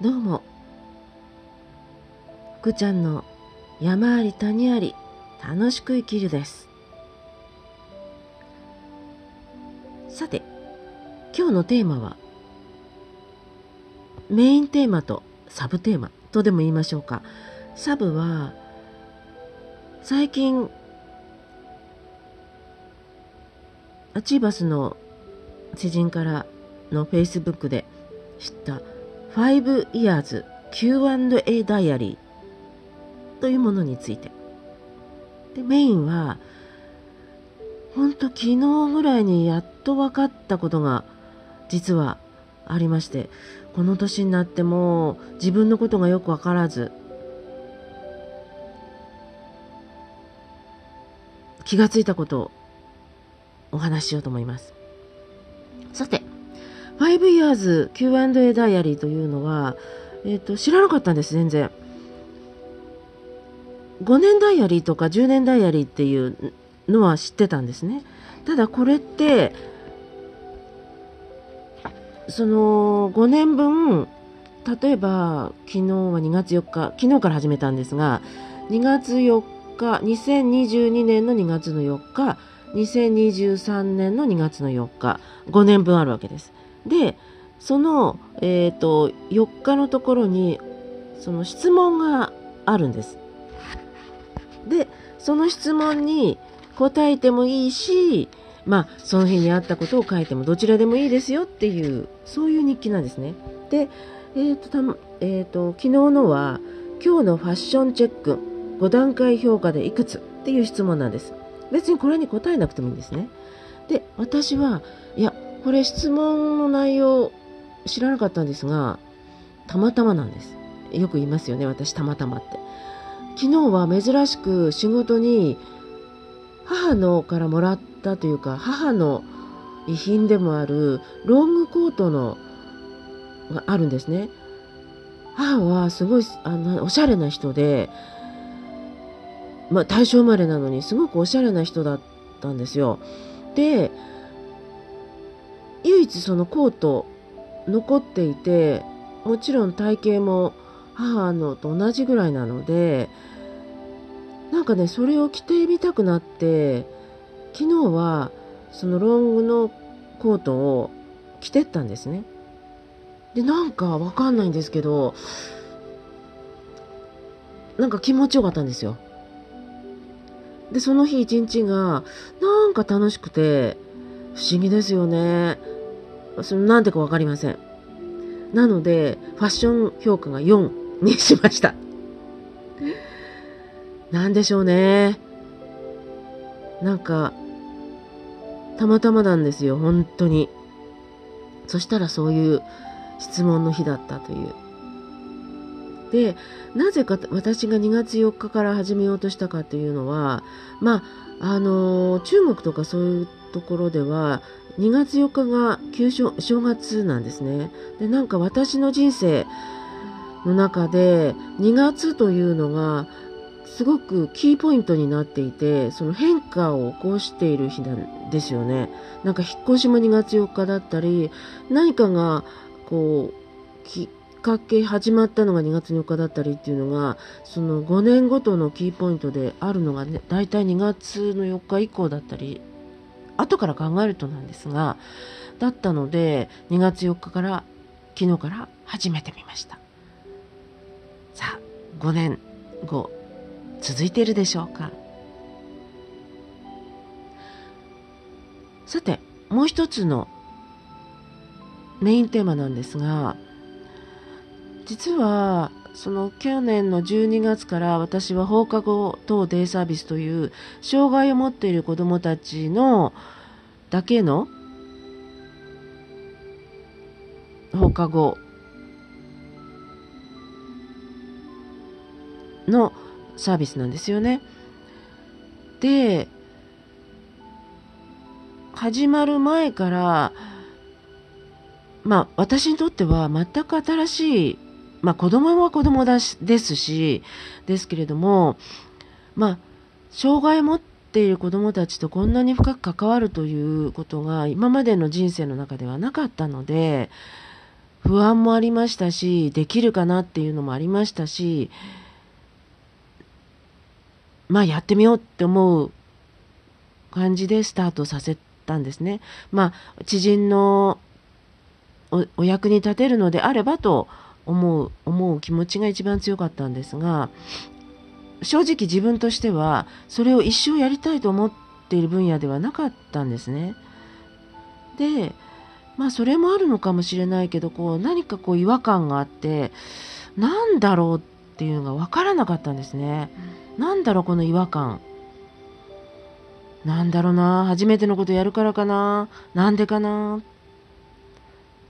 どうも。福ちゃんの山あり谷あり楽しく生きるです。さて今日のテーマはメインテーマとサブテーマとでも言いましょうか。サブは最近アチーバスの知人からのフェイスブックで知った5 years Q&A ダイアリーというものについて。でメインはほんと昨日ぐらいにやっと分かったことが実はありましてこの年になっても自分のことがよく分からず気がついたことをお話ししようと思います。さて5 years Q&A ダイアリーというのは、えっ、ー、と、知らなかったんです、全然。5年ダイアリーとか10年ダイアリーっていうのは知ってたんですね。ただこれって、その5年分、例えば昨日は2月4日、昨日から始めたんですが、2月4日、2022年の2月の4日、2023年の2月の4日、5年分あるわけです。でその、えーと、4日のところにその質問があるんです。でその質問に答えてもいいしまあその日にあったことを書いてもどちらでもいいですよっていうそういう日記なんですね。で、えーとたえーと、昨日のは「今日のファッションチェック5段階評価でいくつ?」っていう質問なんです。別にこれに答えなくてもいいんですね。で私はいやこれ質問の内容知らなかったんですがたまたまなんです。よく言いますよね私たまたまって。昨日は珍しく仕事に母のからもらったというか母の遺品でもあるロングコートのがあるんですね。母はすごいあのおしゃれな人でまあ大正生まれなのにすごくおしゃれな人だったんですよ。でそのコート残っていてもちろん体型も母のと同じぐらいなのでなんかねそれを着てみたくなって昨日はそのロングのコートを着てったんですね。でなんかわかんないんですけどなんか気持ちよかったんですよ。でその日一日がなんか楽しくて不思議ですよね。そのなんでかわかりません。なので、ファッション評価が4 にしました。なんでしょうね。なんか、たまたまなんですよ、本当に。そしたらそういう質問の日だったという。で、なぜか私が2月4日から始めようとしたかっていうのは、まあ、あの、中国とかそういうところでは、2月4日が旧正正月なんですね。で、なんか私の人生の中で2月というのがすごくキーポイントになっていて、その変化を起こしている日なんですよね。なんか引っ越しも2月4日だったり、何かがこう、きっかけ始まったのが2月4日だったりっていうのが、その5年ごとのキーポイントであるのがね、大体2月の4日以降だったり後から考えるとなんですがだったので2月4日から昨日から始めてみました。さあ5年後続いているでしょうか。さてもう一つのメインテーマなんですが実はその去年の12月から私は放課後等デイサービスという障害を持っている子どもたちのだけの放課後のサービスなんですよね。で始まる前からまあ私にとっては全く新しいまあ子供は子供だしですし、ですけれども、まあ、障害を持っている子供たちとこんなに深く関わるということが今までの人生の中ではなかったので、不安もありましたし、できるかなっていうのもありましたし、まあやってみようって思う感じでスタートさせたんですね。まあ知人のお役に立てるのであればと思う思う気持ちが一番強かったんですが正直自分としてはそれを一生やりたいと思っている分野ではなかったんですね。でまあそれもあるのかもしれないけどこう何かこう違和感があってなんだろうっていうのが分からなかったんですね。なんだろうこの違和感。なんだろうな初めてのことやるからかななんでかなっ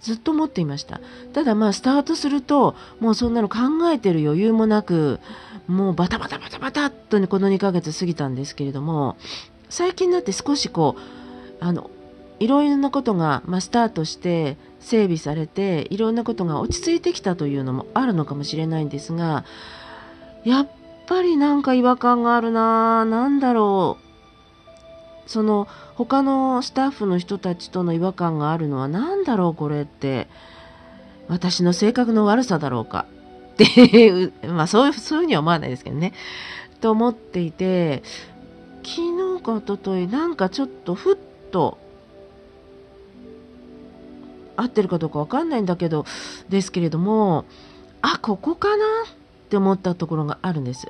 ずっと思っていました。ただまあスタートするともうそんなの考えてる余裕もなくもうバタバタバタバタっとねこの2ヶ月過ぎたんですけれども最近になって少しこうあのいろいろなことが、まあ、スタートして整備されていろんなことが落ち着いてきたというのもあるのかもしれないんですがやっぱりなんか違和感があるな何だろう。その他のスタッフの人たちとの違和感があるのは何だろうこれって私の性格の悪さだろうかっていう まあそういうそういうふうには思わないですけどねと思っていて昨日か一昨日なんかちょっとふっと合ってるかどうかわかんないんだけどですけれどもあここかなって思ったところがあるんです。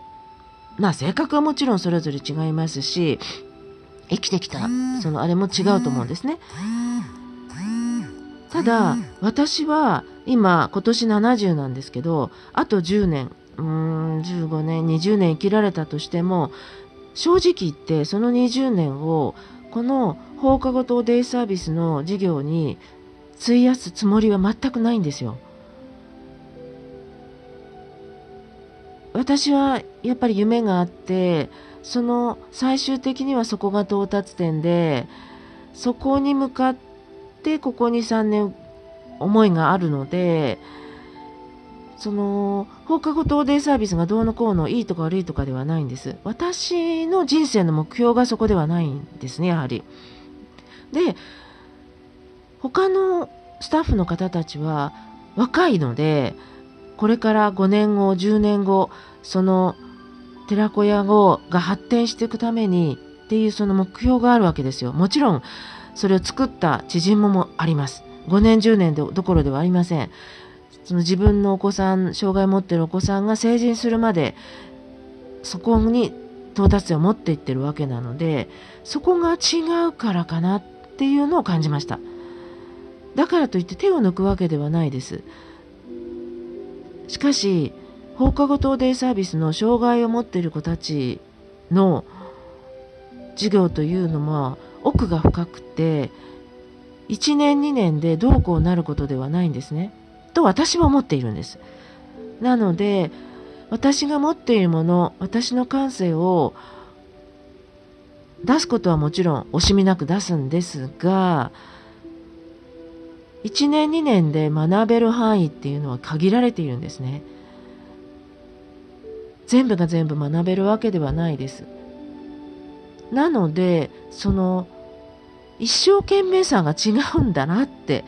まあ性格はもちろんそれぞれ違いますし生きてきたそのあれも違うと思うんですね。ただ私は今今年70なんですけどあと10年うーん15年20年生きられたとしても正直言ってその20年をこの放課後等デイサービスの事業に費やすつもりは全くないんですよ。私はやっぱり夢があってその最終的にはそこが到達点でそこに向かってここ23年思いがあるのでその放課後等デイサービスがどうのこうのいいとか悪いとかではないんです。私の人生の目標がそこではないんですねやはり。で他のスタッフの方たちは若いのでこれから5年後10年後その寺子屋号が発展していくためにっていうその目標があるわけですよ。もちろんそれを作った知人ももあります。5年10年どころではありません。その自分のお子さん障害を持ってるお子さんが成人するまでそこに到達点を持っていってるわけなのでそこが違うからかなっていうのを感じましただからといって手を抜くわけではないですしかし放課後等デイサービスの障害を持っている子たちの授業というのは奥が深くて1年2年でどうこうなることではないんですね。と私は思っているんです。なので私が持っているもの私の感性を出すことはもちろん惜しみなく出すんですが1年2年で学べる範囲っていうのは限られているんですね。全部が全部学べるわけではないです。なのでその一生懸命さが違うんだなって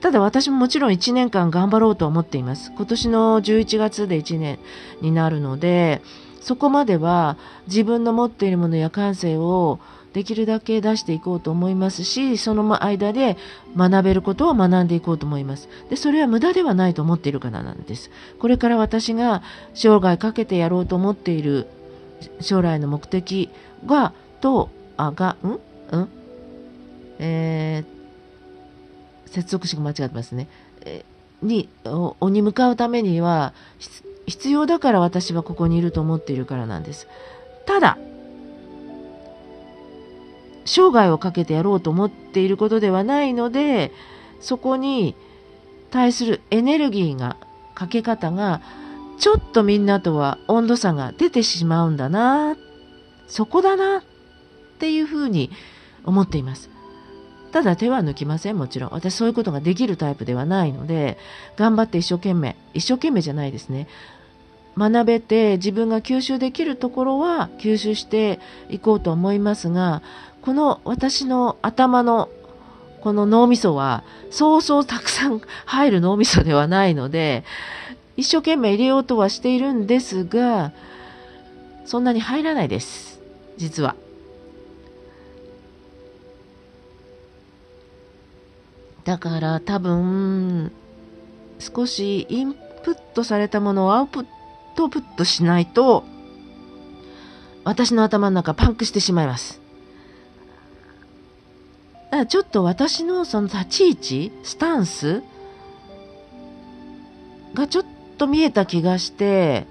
ただ私ももちろん1年間頑張ろうと思っています今年の11月で1年になるのでそこまでは自分の持っているものや感性をできるだけ出していこうと思いますしその間で学べることを学んでいこうと思います。でそれは無駄ではないと思っているからなんです。これから私が生涯かけてやろうと思っている将来の目的がとあがん？ん？えー、接続詞が間違ってますね、えにおに向かうためには必要だから私はここにいると思っているからなんです。ただ生涯をかけてやろうと思っていることではないのでそこに対するエネルギーがかけ方がちょっとみんなとは温度差が出てしまうんだなそこだなっていうふうに思っています。ただ手は抜きませんもちろん。私そういうことができるタイプではないので頑張って一生懸命一生懸命じゃないですね。学べて自分が吸収できるところは吸収していこうと思いますがこの私の頭のこの脳みそはそうそうたくさん入る脳みそではないので一生懸命入れようとはしているんですがそんなに入らないです実は。だから多分少しインプットされたものをアウプトプットしないと私の頭の中パンクしてしまいます。だからちょっと私のその立ち位置、スタンスがちょっと見えた気がして、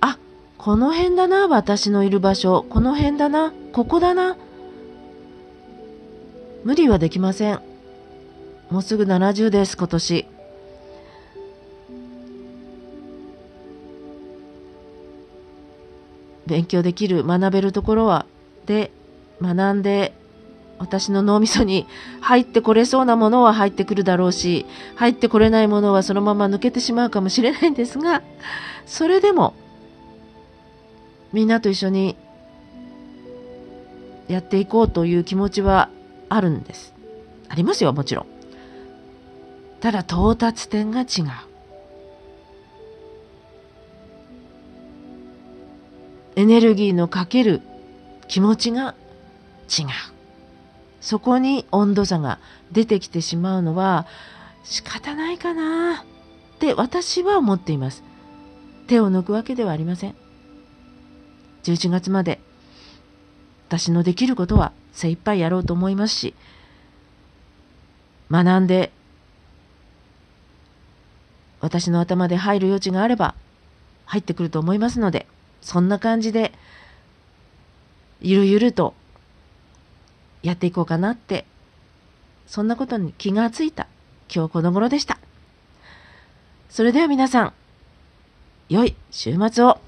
あ、この辺だな、私のいる場所。この辺だな、ここだな。無理はできません。もうすぐ70です、今年。勉強できる、学べるところは、で、学んで、私の脳みそに入ってこれそうなものは入ってくるだろうし、入ってこれないものはそのまま抜けてしまうかもしれないんですが、それでも、みんなと一緒にやっていこうという気持ちはあるんです。ありますよ、もちろん。ただ到達点が違う。エネルギーのかける気持ちが違う。そこに温度差が出てきてしまうのは仕方ないかなって私は思っています。手を抜くわけではありません。11月まで私のできることは精一杯やろうと思いますし、学んで私の頭で入る余地があれば入ってくると思いますので、そんな感じで、ゆるゆるとやっていこうかなって、そんなことに気がついた今日この頃でした。それでは皆さん、良い週末を。